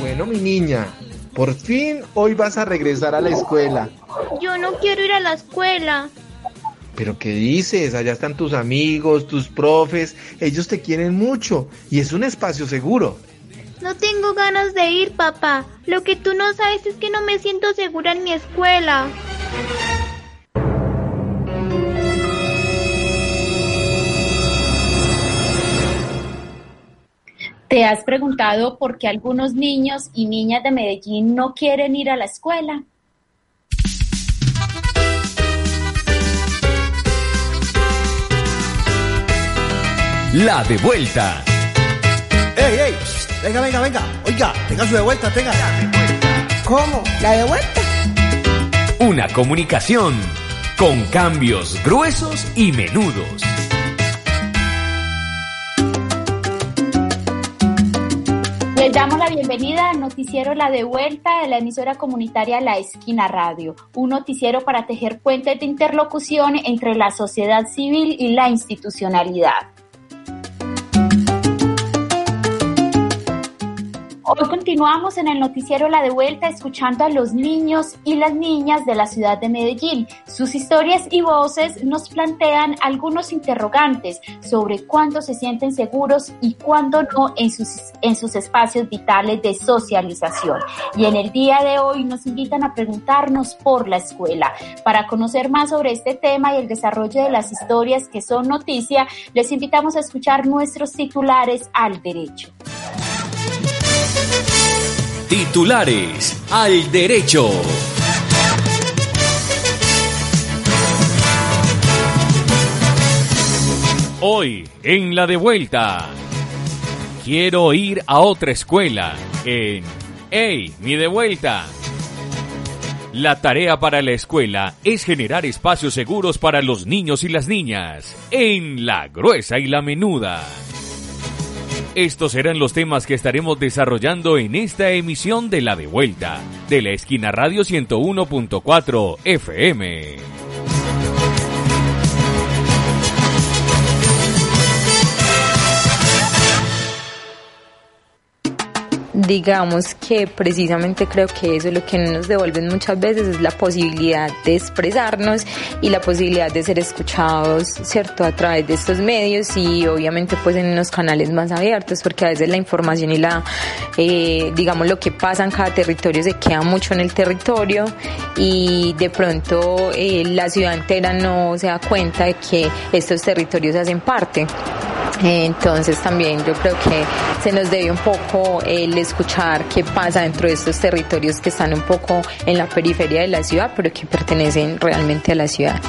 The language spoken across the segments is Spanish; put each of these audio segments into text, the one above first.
Bueno, mi niña, por fin hoy vas a regresar a la escuela. Yo no quiero ir a la escuela. Pero ¿qué dices? Allá están tus amigos, tus profes, ellos te quieren mucho y es un espacio seguro. No tengo ganas de ir, papá. Lo que tú no sabes es que no me siento segura en mi escuela. ¿Te has preguntado por qué algunos niños y niñas de Medellín no quieren ir a la escuela? La de vuelta. ¡Ey, ey! Venga, venga, venga. Oiga, tenga su de vuelta, tenga. ¿Cómo? ¿La de vuelta? Una comunicación con cambios gruesos y menudos. Damos la bienvenida al noticiero La de Vuelta de la emisora comunitaria La Esquina Radio, un noticiero para tejer puentes de interlocución entre la sociedad civil y la institucionalidad. Hoy continuamos en el noticiero La de Vuelta escuchando a los niños y las niñas de la ciudad de Medellín. Sus historias y voces nos plantean algunos interrogantes sobre cuándo se sienten seguros y cuándo no en sus, en sus espacios vitales de socialización. Y en el día de hoy nos invitan a preguntarnos por la escuela. Para conocer más sobre este tema y el desarrollo de las historias que son noticia, les invitamos a escuchar nuestros titulares al derecho. Titulares al derecho. Hoy, en la de vuelta, quiero ir a otra escuela. En ¡Ey, mi de vuelta! La tarea para la escuela es generar espacios seguros para los niños y las niñas, en la gruesa y la menuda. Estos serán los temas que estaremos desarrollando en esta emisión de La de Vuelta, de la esquina Radio 101.4 FM. Digamos que precisamente creo que eso es lo que nos devuelven muchas veces es la posibilidad de expresarnos y la posibilidad de ser escuchados, ¿cierto? A través de estos medios y obviamente pues en unos canales más abiertos porque a veces la información y la, eh, digamos lo que pasa en cada territorio se queda mucho en el territorio y de pronto eh, la ciudad entera no se da cuenta de que estos territorios hacen parte. Entonces también yo creo que se nos debe un poco el escuchar qué pasa dentro de estos territorios que están un poco en la periferia de la ciudad, pero que pertenecen realmente a la ciudad.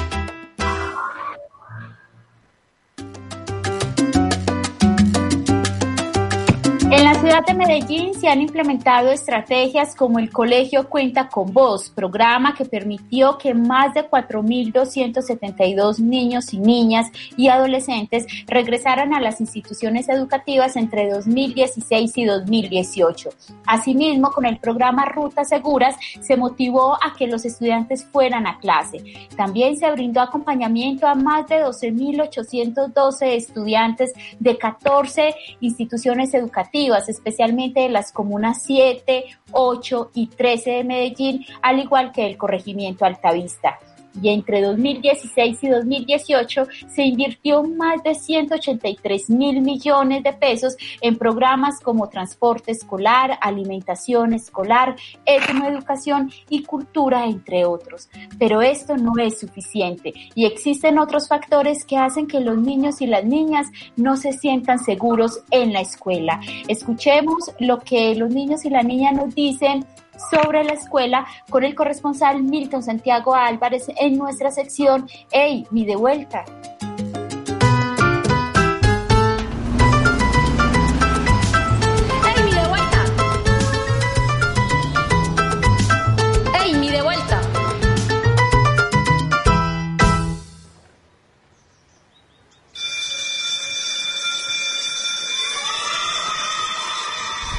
Ciudad de Medellín se han implementado estrategias como el Colegio Cuenta con Voz, programa que permitió que más de 4.272 niños y niñas y adolescentes regresaran a las instituciones educativas entre 2016 y 2018. Asimismo, con el programa Rutas Seguras se motivó a que los estudiantes fueran a clase. También se brindó acompañamiento a más de 12.812 estudiantes de 14 instituciones educativas especialmente de las comunas 7, 8 y 13 de Medellín, al igual que el corregimiento Altavista y entre 2016 y 2018 se invirtió más de 183 mil millones de pesos en programas como transporte escolar, alimentación escolar, educación y cultura, entre otros. Pero esto no es suficiente y existen otros factores que hacen que los niños y las niñas no se sientan seguros en la escuela. Escuchemos lo que los niños y las niñas nos dicen sobre la escuela con el corresponsal Milton Santiago Álvarez en nuestra sección Hey, mi de vuelta.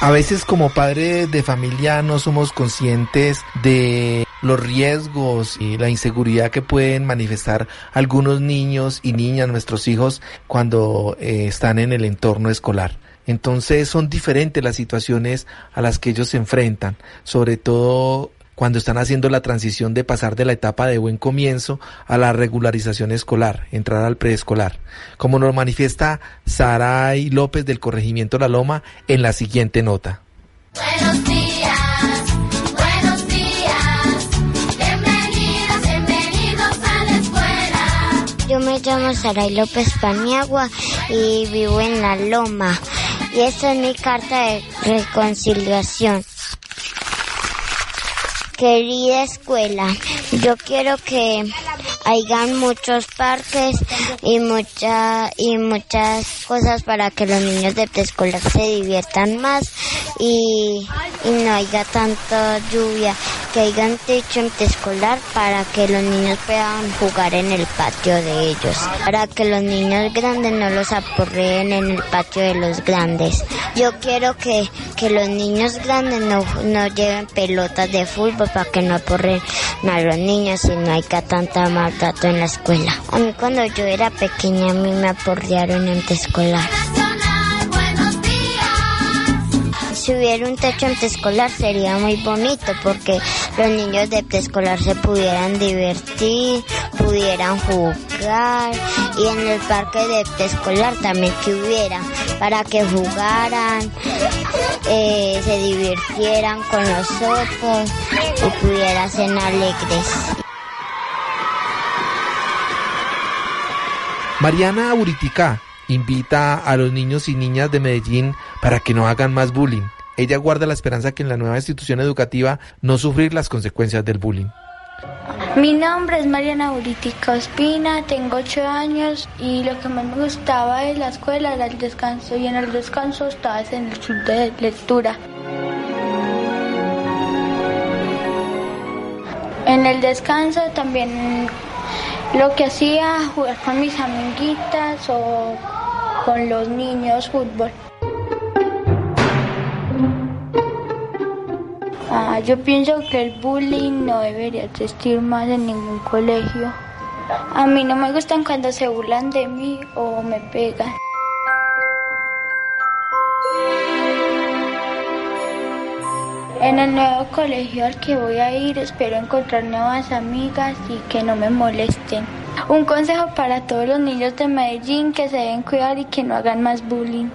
A veces como padre de familia no somos conscientes de los riesgos y la inseguridad que pueden manifestar algunos niños y niñas, nuestros hijos, cuando eh, están en el entorno escolar. Entonces son diferentes las situaciones a las que ellos se enfrentan, sobre todo cuando están haciendo la transición de pasar de la etapa de buen comienzo a la regularización escolar, entrar al preescolar, como nos manifiesta Saray López del Corregimiento La Loma en la siguiente nota. Buenos días, buenos días, bienvenidos, bienvenidos a la escuela. Yo me llamo Saray López Paniagua y vivo en La Loma. Y esta es mi carta de reconciliación. Querida escuela, yo quiero que hayan muchos parques y y muchas cosas para que los niños de preescolar se diviertan más y, y no haya tanta lluvia, que haya un techo en preescolar para que los niños puedan jugar en el patio de ellos, para que los niños grandes no los aporreen en el patio de los grandes. Yo quiero que, que los niños grandes no, no lleven pelotas de fútbol para que no aporren a los niños y no haya tanta maltrato en la escuela. A mí cuando yo era pequeña a mí me aporrearon en preescolar. Si hubiera un techo en preescolar sería muy bonito porque los niños de preescolar se pudieran divertir, pudieran jugar y en el parque de preescolar también que hubiera para que jugaran, eh, se divirtieran con nosotros y pudieran ser alegres. Mariana Buritica invita a los niños y niñas de Medellín para que no hagan más bullying. Ella guarda la esperanza que en la nueva institución educativa no sufrir las consecuencias del bullying. Mi nombre es Mariana Buritica Ospina, tengo 8 años y lo que más me gustaba de la escuela era el descanso y en el descanso estaba en el club de lectura. En el descanso también lo que hacía jugar con mis amiguitas o con los niños fútbol. Ah, yo pienso que el bullying no debería existir más en ningún colegio. A mí no me gustan cuando se burlan de mí o me pegan. En el nuevo colegio al que voy a ir espero encontrar nuevas amigas y que no me molesten. Un consejo para todos los niños de Medellín que se deben cuidar y que no hagan más bullying.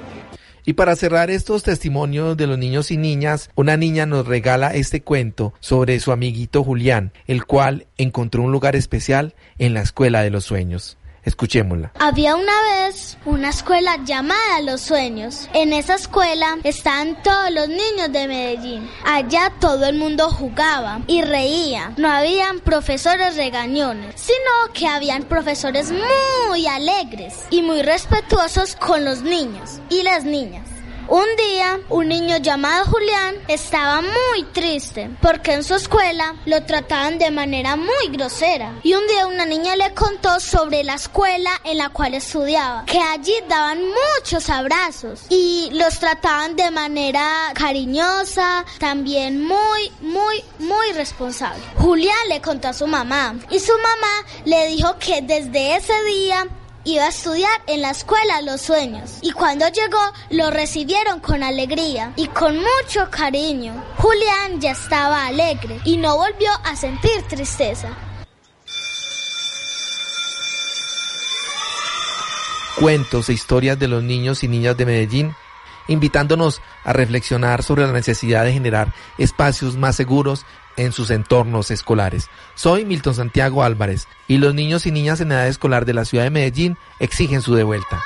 Y para cerrar estos testimonios de los niños y niñas, una niña nos regala este cuento sobre su amiguito Julián, el cual encontró un lugar especial en la Escuela de los Sueños. Escuchémosla. Había una vez una escuela llamada Los Sueños. En esa escuela estaban todos los niños de Medellín. Allá todo el mundo jugaba y reía. No habían profesores regañones, sino que habían profesores muy alegres y muy respetuosos con los niños y las niñas. Un día, un niño llamado Julián estaba muy triste porque en su escuela lo trataban de manera muy grosera. Y un día una niña le contó sobre la escuela en la cual estudiaba, que allí daban muchos abrazos y los trataban de manera cariñosa, también muy, muy, muy responsable. Julián le contó a su mamá y su mamá le dijo que desde ese día iba a estudiar en la escuela Los Sueños y cuando llegó lo recibieron con alegría y con mucho cariño. Julián ya estaba alegre y no volvió a sentir tristeza. Cuentos e historias de los niños y niñas de Medellín, invitándonos a reflexionar sobre la necesidad de generar espacios más seguros en sus entornos escolares. Soy Milton Santiago Álvarez y los niños y niñas en edad escolar de la ciudad de Medellín exigen su devuelta.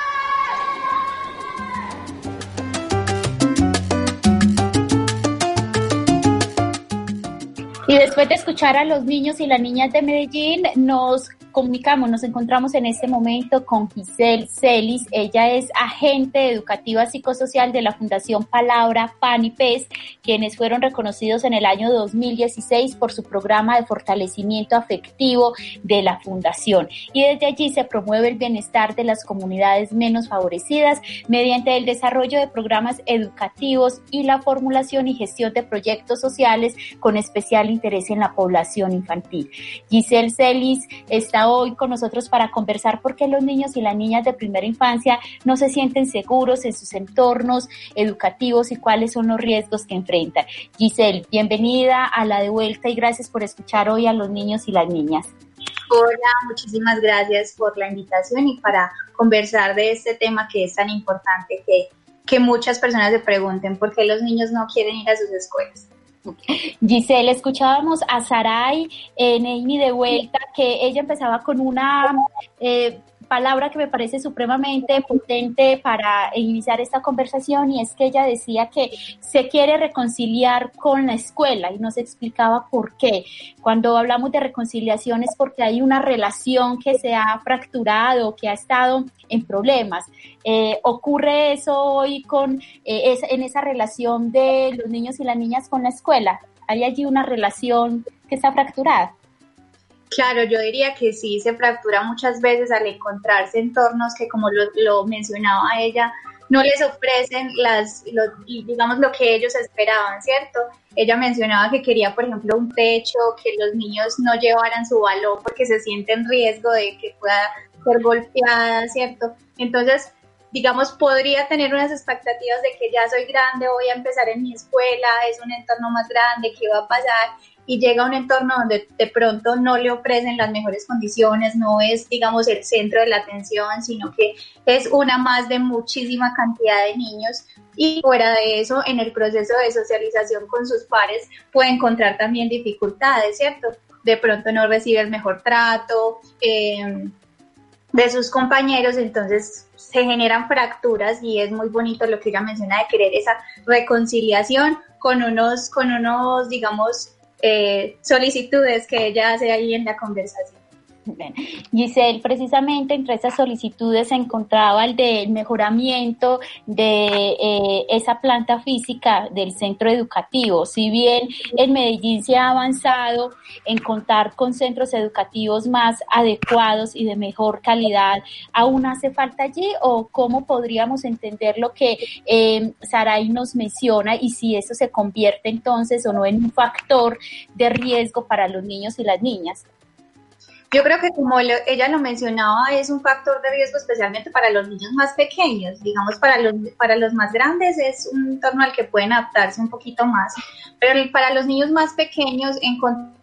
Y después de escuchar a los niños y las niñas de Medellín, nos comunicamos, nos encontramos en este momento con Giselle Celis. Ella es agente educativa psicosocial de la Fundación Palabra Pan y Pez, quienes fueron reconocidos en el año 2016 por su programa de fortalecimiento afectivo de la Fundación. Y desde allí se promueve el bienestar de las comunidades menos favorecidas mediante el desarrollo de programas educativos y la formulación y gestión de proyectos sociales con especial interés en la población infantil. Giselle Celis está hoy con nosotros para conversar por qué los niños y las niñas de primera infancia no se sienten seguros en sus entornos educativos y cuáles son los riesgos que enfrentan. Giselle, bienvenida a la de vuelta y gracias por escuchar hoy a los niños y las niñas. Hola, muchísimas gracias por la invitación y para conversar de este tema que es tan importante que, que muchas personas se pregunten por qué los niños no quieren ir a sus escuelas. Giselle, escuchábamos a Sarai en Amy de vuelta que ella empezaba con una eh, palabra que me parece supremamente potente para iniciar esta conversación y es que ella decía que se quiere reconciliar con la escuela y nos explicaba por qué. Cuando hablamos de reconciliación es porque hay una relación que se ha fracturado, que ha estado en problemas. Eh, ¿Ocurre eso hoy con, eh, en esa relación de los niños y las niñas con la escuela? ¿Hay allí una relación que está fracturada? Claro, yo diría que sí, se fractura muchas veces al encontrarse entornos que, como lo, mencionaba ella, no les ofrecen las, digamos, lo que ellos esperaban, ¿cierto? Ella mencionaba que quería, por ejemplo, un techo, que los niños no llevaran su balón porque se sienten en riesgo de que pueda ser golpeada, ¿cierto? Entonces, digamos, podría tener unas expectativas de que ya soy grande, voy a empezar en mi escuela, es un entorno más grande, ¿qué va a pasar? Y llega a un entorno donde de pronto no le ofrecen las mejores condiciones, no es, digamos, el centro de la atención, sino que es una más de muchísima cantidad de niños. Y fuera de eso, en el proceso de socialización con sus pares puede encontrar también dificultades, ¿cierto? De pronto no recibe el mejor trato eh, de sus compañeros, entonces se generan fracturas y es muy bonito lo que ella menciona de querer esa reconciliación con unos, con unos, digamos, eh, solicitudes que ella hace ahí en la conversación. Giselle, precisamente entre esas solicitudes se encontraba el del mejoramiento de eh, esa planta física del centro educativo. Si bien en Medellín se ha avanzado en contar con centros educativos más adecuados y de mejor calidad, ¿aún hace falta allí o cómo podríamos entender lo que eh, Saray nos menciona y si eso se convierte entonces o no en un factor de riesgo para los niños y las niñas? Yo creo que como ella lo mencionaba, es un factor de riesgo especialmente para los niños más pequeños. Digamos, para los, para los más grandes es un entorno al que pueden adaptarse un poquito más. Pero para los niños más pequeños, encontrar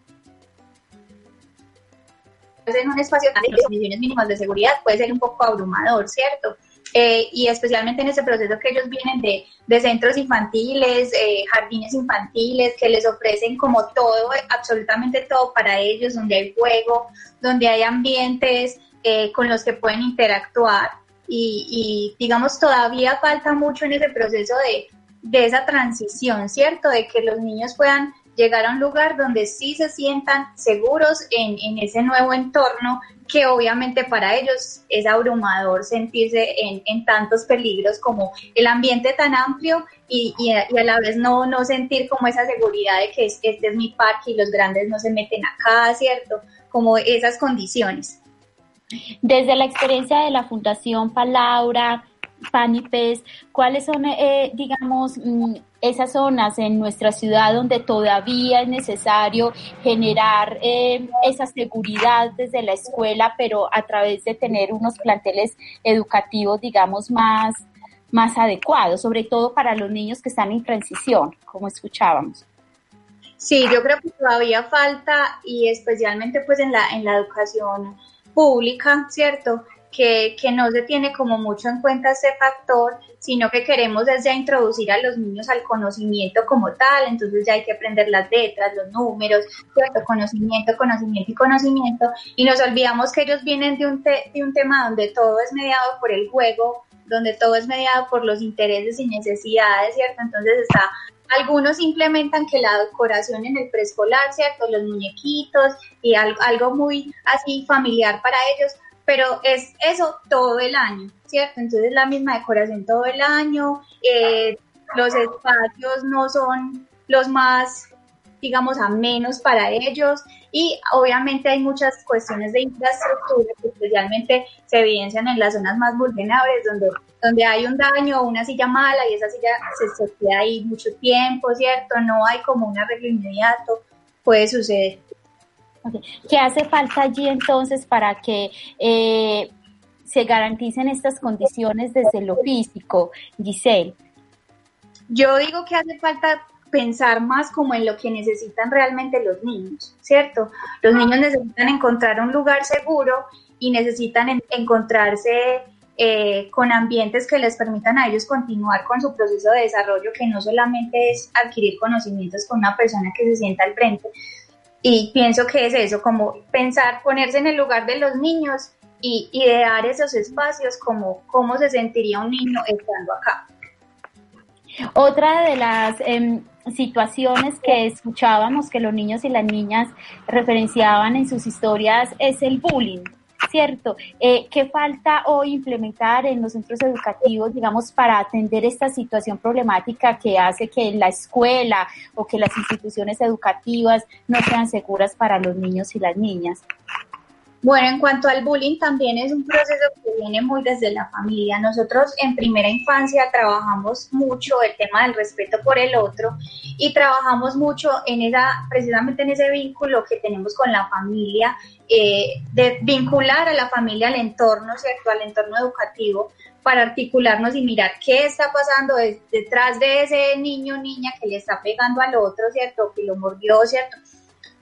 en un espacio de condiciones mínimas de seguridad puede ser un poco abrumador, ¿cierto? Eh, y especialmente en ese proceso que ellos vienen de, de centros infantiles, eh, jardines infantiles, que les ofrecen como todo, absolutamente todo para ellos, donde hay juego, donde hay ambientes eh, con los que pueden interactuar. Y, y, digamos, todavía falta mucho en ese proceso de, de esa transición, ¿cierto? De que los niños puedan llegar a un lugar donde sí se sientan seguros en, en ese nuevo entorno que obviamente para ellos es abrumador sentirse en, tantos peligros como el ambiente tan amplio y, y, a, la vez no, no sentir como esa seguridad de que este es mi parque y los grandes no se meten acá, ¿cierto? Como esas condiciones. Desde la experiencia de la Fundación Palabra, Pez, ¿cuáles son, eh, digamos, mm, esas zonas en nuestra ciudad donde todavía es necesario generar eh, esa seguridad desde la escuela, pero a través de tener unos planteles educativos, digamos, más, más adecuados, sobre todo para los niños que están en transición, como escuchábamos? Sí, yo creo que todavía falta y especialmente pues en la, en la educación pública, ¿cierto? Que, no se tiene como mucho en cuenta ese factor, sino que queremos desde introducir a los niños al conocimiento como tal, entonces ya hay que aprender las letras, los números, cierto conocimiento, conocimiento y conocimiento, y nos olvidamos que ellos vienen de un, de un tema donde todo es mediado por el juego, donde todo es mediado por los intereses y necesidades, ¿cierto? Entonces está Algunos implementan que la decoración en el preescolar, ¿cierto? Los muñequitos y al- algo muy así familiar para ellos, pero es eso todo el año, ¿cierto? Entonces la misma decoración todo el año, eh, los espacios no son los más, digamos, a menos para ellos y obviamente hay muchas cuestiones de infraestructura que especialmente se evidencian en las zonas más vulnerables donde, donde hay un daño o una silla mala y esa silla se, se queda ahí mucho tiempo, ¿cierto? No hay como un arreglo inmediato, puede suceder. ¿Qué hace falta allí entonces para que eh, se garanticen estas condiciones desde lo físico, Giselle? Yo digo que hace falta pensar más como en lo que necesitan realmente los niños, ¿cierto? Los niños necesitan encontrar un lugar seguro y necesitan en- encontrarse eh, con ambientes que les permitan a ellos continuar con su proceso de desarrollo, que no solamente es adquirir conocimientos con una persona que se sienta al frente. Y pienso que es eso, como pensar, ponerse en el lugar de los niños y idear esos espacios como cómo se sentiría un niño estando acá. Otra de las em, situaciones que escuchábamos que los niños y las niñas referenciaban en sus historias es el bullying, ¿cierto? Eh, ¿Qué falta hoy implementar en los centros educativos, digamos, para atender esta situación problemática que hace que la escuela o que las instituciones educativas no sean seguras para los niños y las niñas? Bueno, en cuanto al bullying, también es un proceso que viene muy desde la familia. Nosotros en primera infancia trabajamos mucho el tema del respeto por el otro y trabajamos mucho en esa, precisamente en ese vínculo que tenemos con la familia, eh, de vincular a la familia al entorno, ¿cierto? Al entorno educativo para articularnos y mirar qué está pasando de- detrás de ese niño o niña que le está pegando al otro, ¿cierto? Que lo mordió, ¿cierto?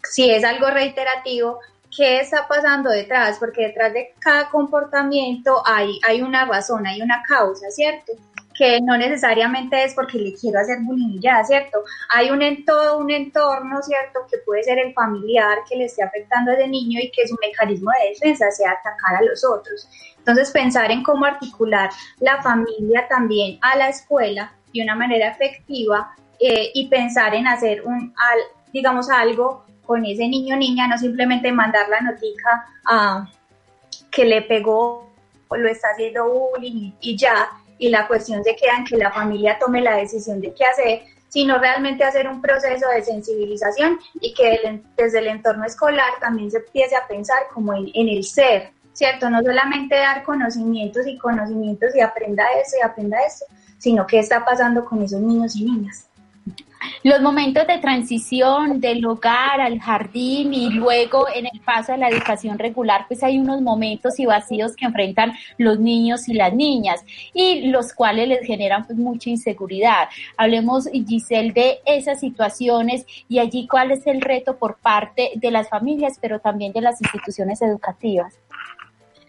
Si es algo reiterativo, qué está pasando detrás, porque detrás de cada comportamiento hay, hay una razón, hay una causa, ¿cierto? Que no necesariamente es porque le quiero hacer bullying ya, ¿cierto? Hay un entorno, ¿cierto? Que puede ser el familiar que le esté afectando a ese niño y que su mecanismo de defensa sea atacar a los otros. Entonces, pensar en cómo articular la familia también a la escuela de una manera efectiva eh, y pensar en hacer un, al, digamos, algo con ese niño o niña, no simplemente mandar la notica a que le pegó o lo está haciendo bullying y ya, y la cuestión se queda en que la familia tome la decisión de qué hacer, sino realmente hacer un proceso de sensibilización y que desde el entorno escolar también se empiece a pensar como en, en el ser, ¿cierto? No solamente dar conocimientos y conocimientos y aprenda eso y aprenda eso, sino qué está pasando con esos niños y niñas. Los momentos de transición del hogar al jardín y luego en el paso a la educación regular, pues hay unos momentos y vacíos que enfrentan los niños y las niñas y los cuales les generan pues mucha inseguridad. Hablemos, Giselle, de esas situaciones y allí cuál es el reto por parte de las familias, pero también de las instituciones educativas.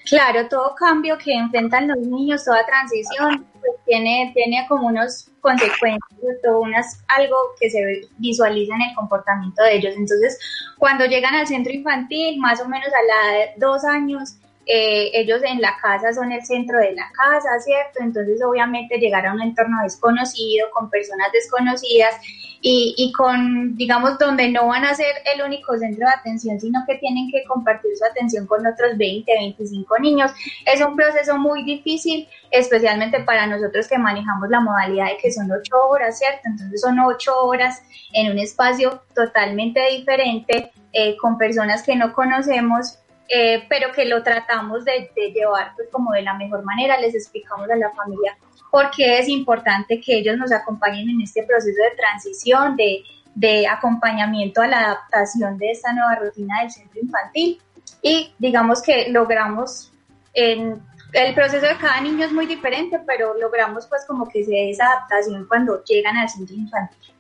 Claro, todo cambio que enfrentan los niños, toda transición, pues tiene, tiene como unos consecuencias, todo unas, algo que se visualiza en el comportamiento de ellos. Entonces, cuando llegan al centro infantil, más o menos a la edad de dos años, eh, ellos en la casa son el centro de la casa, ¿cierto? Entonces, obviamente, llegar a un entorno desconocido, con personas desconocidas y, y con, digamos, donde no van a ser el único centro de atención, sino que tienen que compartir su atención con otros 20, 25 niños. Es un proceso muy difícil, especialmente para nosotros que manejamos la modalidad de que son ocho horas, ¿cierto? Entonces son ocho horas en un espacio totalmente diferente, eh, con personas que no conocemos eh, pero que lo tratamos de, de llevar pues como de la mejor manera, les explicamos a la familia por qué es importante que ellos nos acompañen en este proceso de transición, de, de acompañamiento a la adaptación de esta nueva rutina del centro infantil y digamos que logramos en el proceso de cada niño es muy diferente, pero logramos pues como que se dé esa adaptación cuando llegan al centro infantil.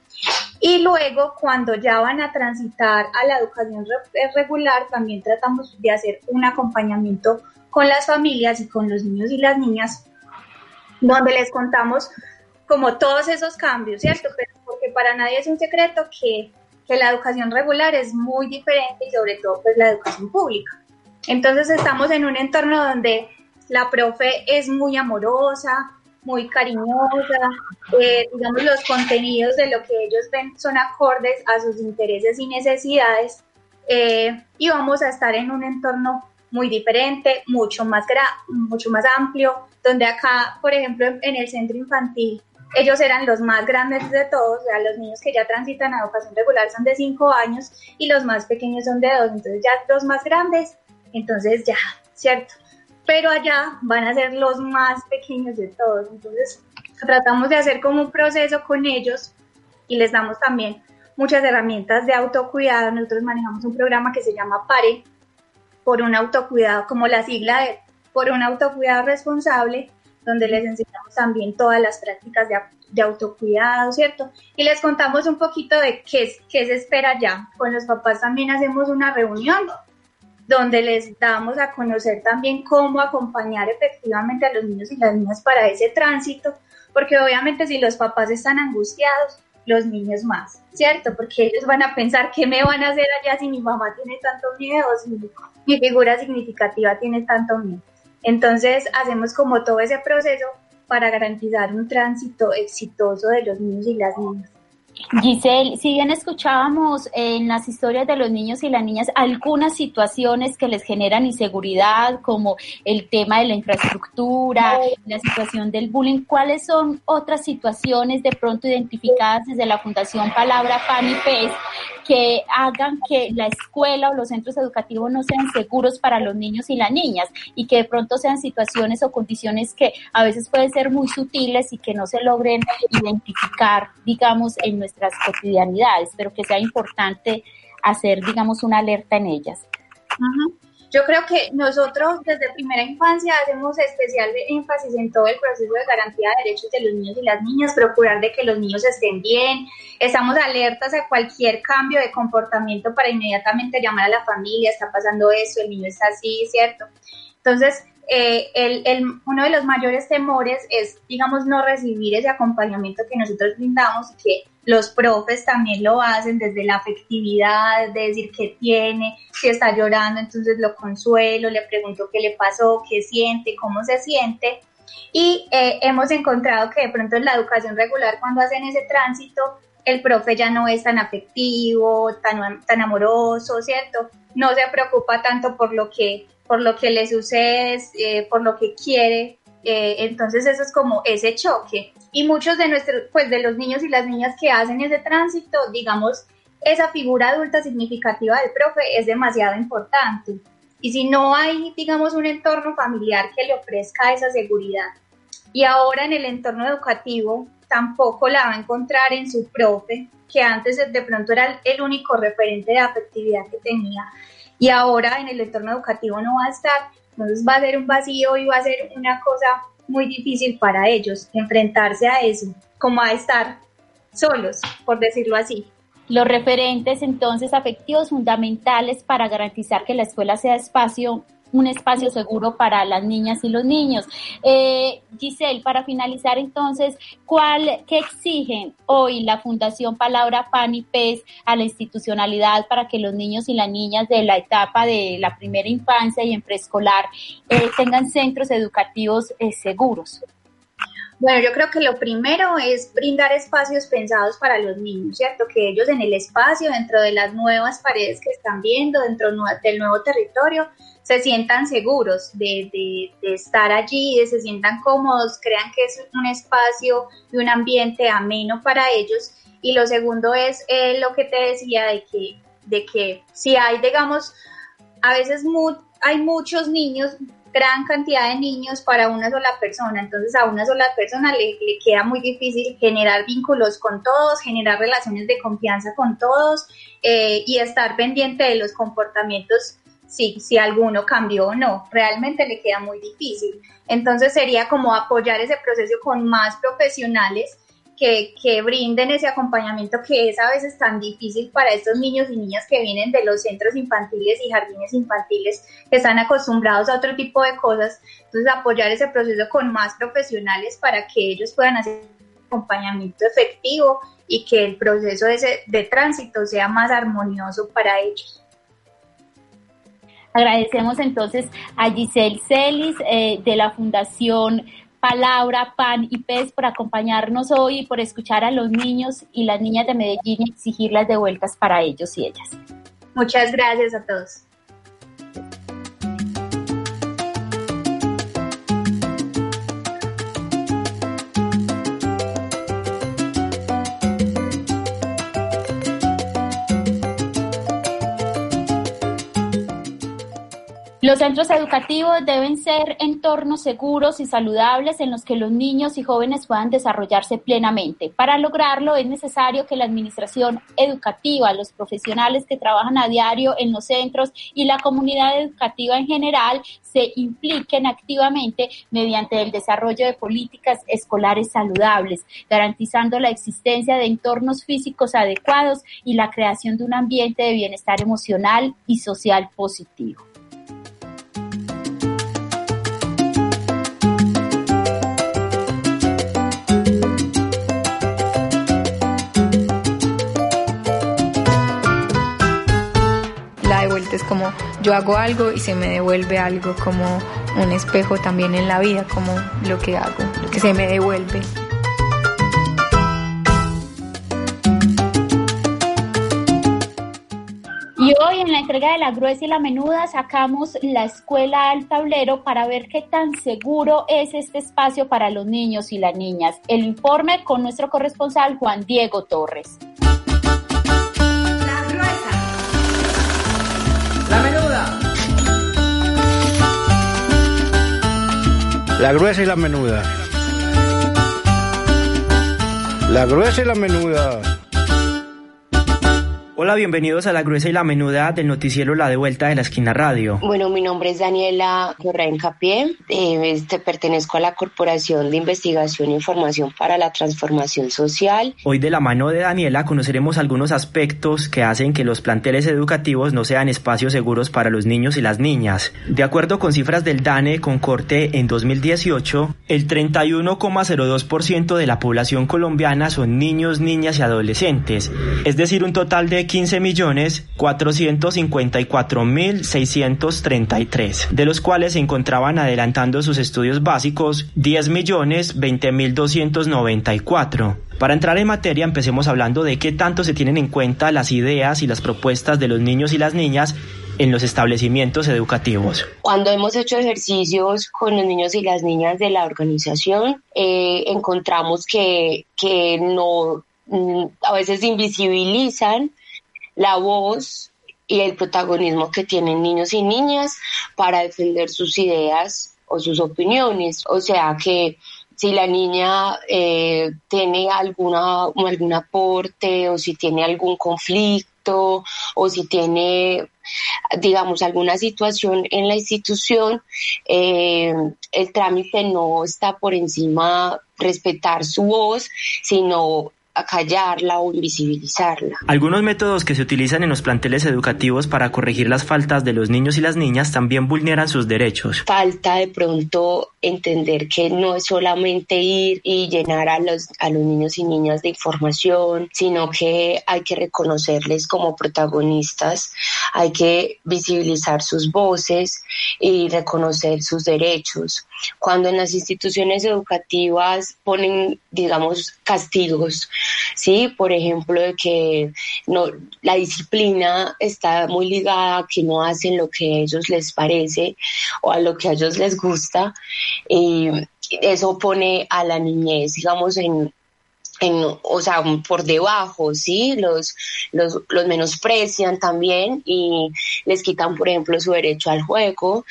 Y luego, cuando ya van a transitar a la educación eh, regular, también tratamos de hacer un acompañamiento con las familias y con los niños y las niñas, donde les contamos como todos esos cambios, ¿cierto? Pero porque para nadie es un secreto que, que la educación regular es muy diferente y sobre todo pues la educación pública. Entonces estamos en un entorno donde la profe es muy amorosa, muy cariñosa, eh, digamos los contenidos de lo que ellos ven son acordes a sus intereses y necesidades eh, y vamos a estar en un entorno muy diferente, mucho más, mucho más amplio, donde acá, por ejemplo, en el centro infantil, ellos eran los más grandes de todos, o sea, los niños que ya transitan a educación regular son de 5 años y los más pequeños son de 2, entonces ya los más grandes, entonces ya, ¿cierto? Pero allá van a ser los más pequeños de todos, entonces tratamos de hacer como un proceso con ellos y les damos también muchas herramientas de autocuidado. Nosotros manejamos un programa que se llama PARE, por un autocuidado, como la sigla de por un autocuidado responsable, donde les enseñamos también todas las prácticas de, de autocuidado, ¿cierto? Y les contamos un poquito de qué, qué se espera ya. Con los papás también hacemos una reunión donde les damos a conocer también cómo acompañar efectivamente a los niños y las niñas para ese tránsito, porque obviamente si los papás están angustiados, los niños más, ¿cierto? Porque ellos van a pensar qué me van a hacer allá si mi mamá tiene tanto miedo, si mi figura significativa tiene tanto miedo. Entonces hacemos como todo ese proceso para garantizar un tránsito exitoso de los niños y las niñas. Giselle, si bien escuchábamos en las historias de los niños y las niñas algunas situaciones que les generan inseguridad, como el tema de la infraestructura, la situación del bullying, ¿cuáles son otras situaciones de pronto identificadas desde la Fundación Palabra Pan y Pez que hagan que la escuela o los centros educativos no sean seguros para los niños y las niñas y que de pronto sean situaciones o condiciones que a veces pueden ser muy sutiles y que no se logren identificar, digamos, en nuestras cotidianidades, pero que sea importante hacer, digamos, una alerta en ellas. Yo creo que nosotros desde primera infancia hacemos especial énfasis en todo el proceso de garantía de derechos de los niños y las niñas, procurar de que los niños estén bien, estamos alertas a cualquier cambio de comportamiento para inmediatamente llamar a la familia, está pasando eso, el niño está así, ¿cierto? Entonces, eh, el, el, uno de los mayores temores es, digamos, no recibir ese acompañamiento que nosotros brindamos y que los profes también lo hacen desde la afectividad, de decir qué tiene, si está llorando, entonces lo consuelo, le pregunto qué le pasó, qué siente, cómo se siente. Y eh, hemos encontrado que de pronto en la educación regular, cuando hacen ese tránsito, el profe ya no es tan afectivo, tan, tan amoroso, ¿cierto? No se preocupa tanto por lo que, por lo que le sucede, eh, por lo que quiere. Eh, entonces eso es como ese choque y muchos de nuestros, pues de los niños y las niñas que hacen ese tránsito, digamos, esa figura adulta significativa del profe es demasiado importante. Y si no hay, digamos, un entorno familiar que le ofrezca esa seguridad, y ahora en el entorno educativo tampoco la va a encontrar en su profe, que antes de pronto era el único referente de afectividad que tenía, y ahora en el entorno educativo no va a estar, entonces va a ser un vacío y va a ser una cosa muy difícil para ellos enfrentarse a eso, como a estar solos, por decirlo así. Los referentes entonces afectivos fundamentales para garantizar que la escuela sea espacio un espacio seguro para las niñas y los niños. Eh, Giselle, para finalizar entonces, ¿cuál, ¿qué exigen hoy la Fundación Palabra Pan y Pez a la institucionalidad para que los niños y las niñas de la etapa de la primera infancia y en preescolar eh, tengan centros educativos eh, seguros? Bueno, yo creo que lo primero es brindar espacios pensados para los niños, ¿cierto? Que ellos en el espacio, dentro de las nuevas paredes que están viendo, dentro del nuevo territorio, se sientan seguros de, de, estar allí, de se sientan cómodos, crean que es un espacio y un ambiente ameno para ellos. Y lo segundo es eh, lo que te decía de que, de que si hay, digamos, a veces hay muchos niños, gran cantidad de niños para una sola persona, entonces a una sola persona le, le queda muy difícil generar vínculos con todos, generar relaciones de confianza con todos eh, y estar pendiente de los comportamientos si, si alguno cambió o no. Realmente le queda muy difícil. Entonces sería como apoyar ese proceso con más profesionales que, que, brinden ese acompañamiento que es a veces tan difícil para estos niños y niñas que vienen de los centros infantiles y jardines infantiles, que están acostumbrados a otro tipo de cosas. Entonces apoyar ese proceso con más profesionales para que ellos puedan hacer acompañamiento efectivo y que el proceso de, de tránsito sea más armonioso para ellos. Agradecemos entonces a Giselle Celis eh, de la Fundación palabra, pan y pez por acompañarnos hoy y por escuchar a los niños y las niñas de Medellín y exigir las devueltas para ellos y ellas. Muchas gracias a todos. Los centros educativos deben ser entornos seguros y saludables en los que los niños y jóvenes puedan desarrollarse plenamente. Para lograrlo es necesario que la administración educativa, los profesionales que trabajan a diario en los centros y la comunidad educativa en general se impliquen activamente mediante el desarrollo de políticas escolares saludables, garantizando la existencia de entornos físicos adecuados y la creación de un ambiente de bienestar emocional y social positivo. Como yo hago algo y se me devuelve algo, como un espejo también en la vida, como lo que hago, lo que se me devuelve. Y hoy en la entrega de la gruesa y la menuda sacamos la escuela al tablero para ver qué tan seguro es este espacio para los niños y las niñas. El informe con nuestro corresponsal Juan Diego Torres. La gruesa y la menuda. La gruesa y la menuda. Hola, bienvenidos a La Gruesa y la Menuda del noticiero La de Vuelta de la Esquina Radio. Bueno, mi nombre es Daniela Correa Encapié, eh, este, pertenezco a la Corporación de Investigación e Información para la Transformación Social. Hoy de la mano de Daniela conoceremos algunos aspectos que hacen que los planteles educativos no sean espacios seguros para los niños y las niñas. De acuerdo con cifras del DANE con corte en 2018, el 31,02% de la población colombiana son niños, niñas y adolescentes, es decir, un total de 15 millones 454 mil 633, de los cuales se encontraban adelantando sus estudios básicos 10 millones 20 mil 294. Para entrar en materia, empecemos hablando de qué tanto se tienen en cuenta las ideas y las propuestas de los niños y las niñas en los establecimientos educativos. Cuando hemos hecho ejercicios con los niños y las niñas de la organización, eh, encontramos que, que no, mm, a veces invisibilizan la voz y el protagonismo que tienen niños y niñas para defender sus ideas o sus opiniones. O sea que si la niña eh, tiene alguna, algún aporte o si tiene algún conflicto o si tiene digamos, alguna situación en la institución, eh, el trámite no está por encima respetar su voz, sino acallarla o invisibilizarla. Algunos métodos que se utilizan en los planteles educativos para corregir las faltas de los niños y las niñas también vulneran sus derechos. Falta de pronto entender que no es solamente ir y llenar a los, a los niños y niñas de información, sino que hay que reconocerles como protagonistas, hay que visibilizar sus voces y reconocer sus derechos. Cuando en las instituciones educativas ponen, digamos, castigos, ¿sí? Por ejemplo, de que no, la disciplina está muy ligada a que no hacen lo que a ellos les parece o a lo que a ellos les gusta. Y eso pone a la niñez, digamos, en, en, o sea, por debajo, ¿sí? Los, los, los menosprecian también y les quitan, por ejemplo, su derecho al juego,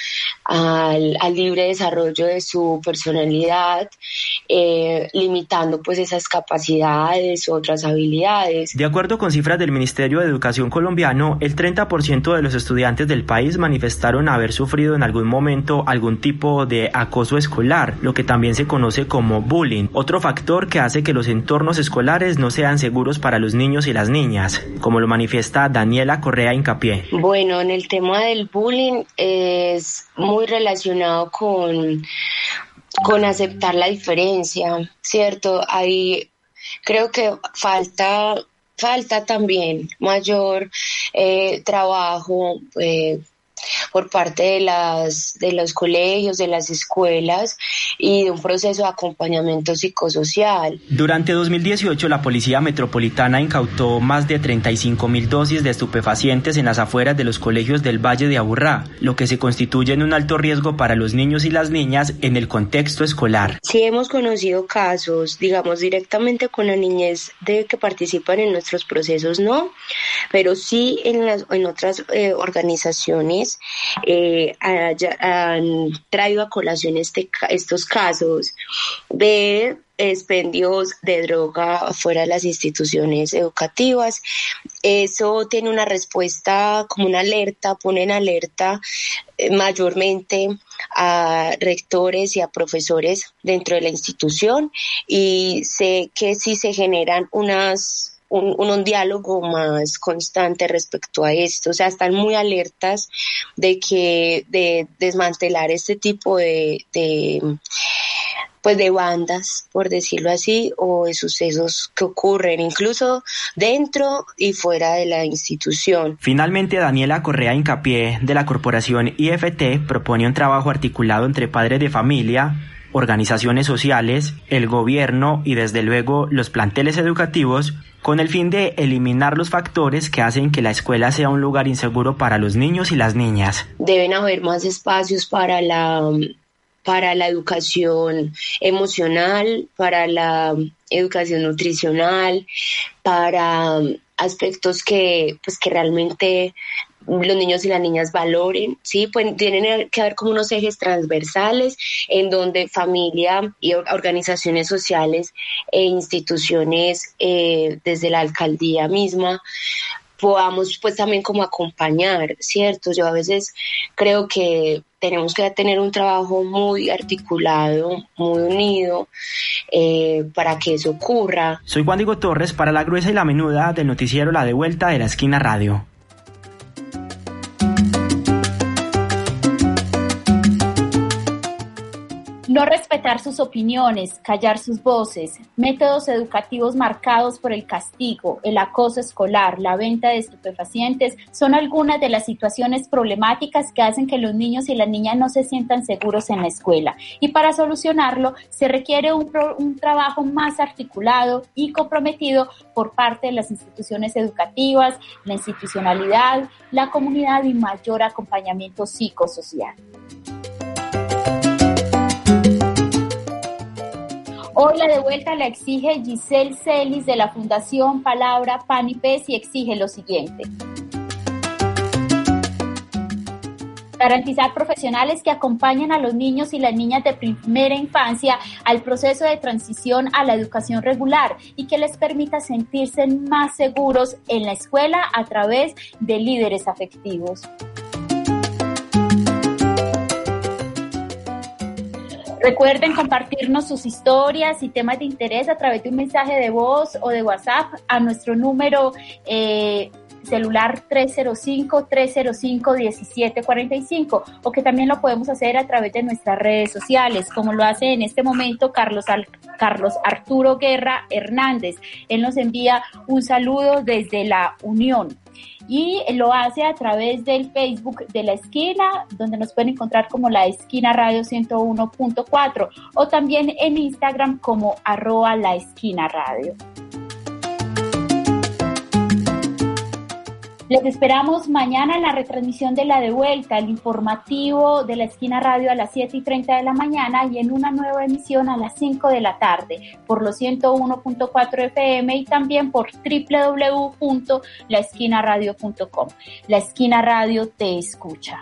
al, al libre desarrollo de su personalidad, eh, limitando pues esas capacidades, otras habilidades. De acuerdo con cifras del Ministerio de Educación colombiano, el 30% de los estudiantes del país manifestaron haber sufrido en algún momento algún tipo de acoso escolar, lo que también se conoce como bullying, otro factor que hace que los entornos escolares no sean seguros para los niños y las niñas, como lo manifiesta Daniela Correa Incapié. Bueno, en el tema del bullying es muy relacionado con, con aceptar la diferencia, ¿cierto? Ahí creo que falta, falta también mayor eh, trabajo. Eh, por parte de, las, de los colegios, de las escuelas y de un proceso de acompañamiento psicosocial. Durante 2018, la Policía Metropolitana incautó más de 35 mil dosis de estupefacientes en las afueras de los colegios del Valle de Aburrá, lo que se constituye en un alto riesgo para los niños y las niñas en el contexto escolar. Sí hemos conocido casos, digamos, directamente con la niñez de que participan en nuestros procesos, no, pero sí en, las, en otras eh, organizaciones eh, han traído a colación este, estos casos de expendios de droga fuera de las instituciones educativas. Eso tiene una respuesta como una alerta, pone en alerta eh, mayormente a rectores y a profesores dentro de la institución y sé que si se generan unas un, un, diálogo más constante respecto a esto. O sea, están muy alertas de que de desmantelar este tipo de, de pues de bandas, por decirlo así, o de sucesos que ocurren incluso dentro y fuera de la institución. Finalmente, Daniela Correa Hincapié de la corporación IFT propone un trabajo articulado entre padres de familia, organizaciones sociales, el gobierno y desde luego los planteles educativos con el fin de eliminar los factores que hacen que la escuela sea un lugar inseguro para los niños y las niñas. Deben haber más espacios para la para la educación emocional, para la educación nutricional, para aspectos que pues que realmente los niños y las niñas valoren, ¿sí? Pues tienen que haber como unos ejes transversales en donde familia y organizaciones sociales e instituciones eh, desde la alcaldía misma podamos pues también como acompañar, ¿cierto? Yo a veces creo que tenemos que tener un trabajo muy articulado, muy unido eh, para que eso ocurra. Soy Juan Diego Torres para la gruesa y la menuda del noticiero La de Vuelta de la Esquina Radio. No respetar sus opiniones, callar sus voces, métodos educativos marcados por el castigo, el acoso escolar, la venta de estupefacientes, son algunas de las situaciones problemáticas que hacen que los niños y las niñas no se sientan seguros en la escuela. Y para solucionarlo se requiere un, trabajo más articulado y comprometido por parte de las instituciones educativas, la institucionalidad, la comunidad y mayor acompañamiento psicosocial. Hoy la de vuelta la exige Giselle Celis de la Fundación Palabra Pan y Pez y exige lo siguiente. Garantizar profesionales que acompañen a los niños y las niñas de primera infancia al proceso de transición a la educación regular y que les permita sentirse más seguros en la escuela a través de líderes afectivos. Recuerden compartirnos sus historias y temas de interés a través de un mensaje de voz o de WhatsApp a nuestro número eh, celular 305-305-1745 o que también lo podemos hacer a través de nuestras redes sociales, como lo hace en este momento Carlos, Carlos Arturo Guerra Hernández. Él nos envía un saludo desde la Unión y lo hace a través del Facebook de la esquina, donde nos pueden encontrar como la esquina radio 101.4 o también en Instagram como arroba la esquina radio. Les esperamos mañana en la retransmisión de la de vuelta, el informativo de la esquina radio a las 7 y 30 de la mañana y en una nueva emisión a las 5 de la tarde por los 101.4 FM y también por www.laesquinaradio.com. La esquina radio te escucha.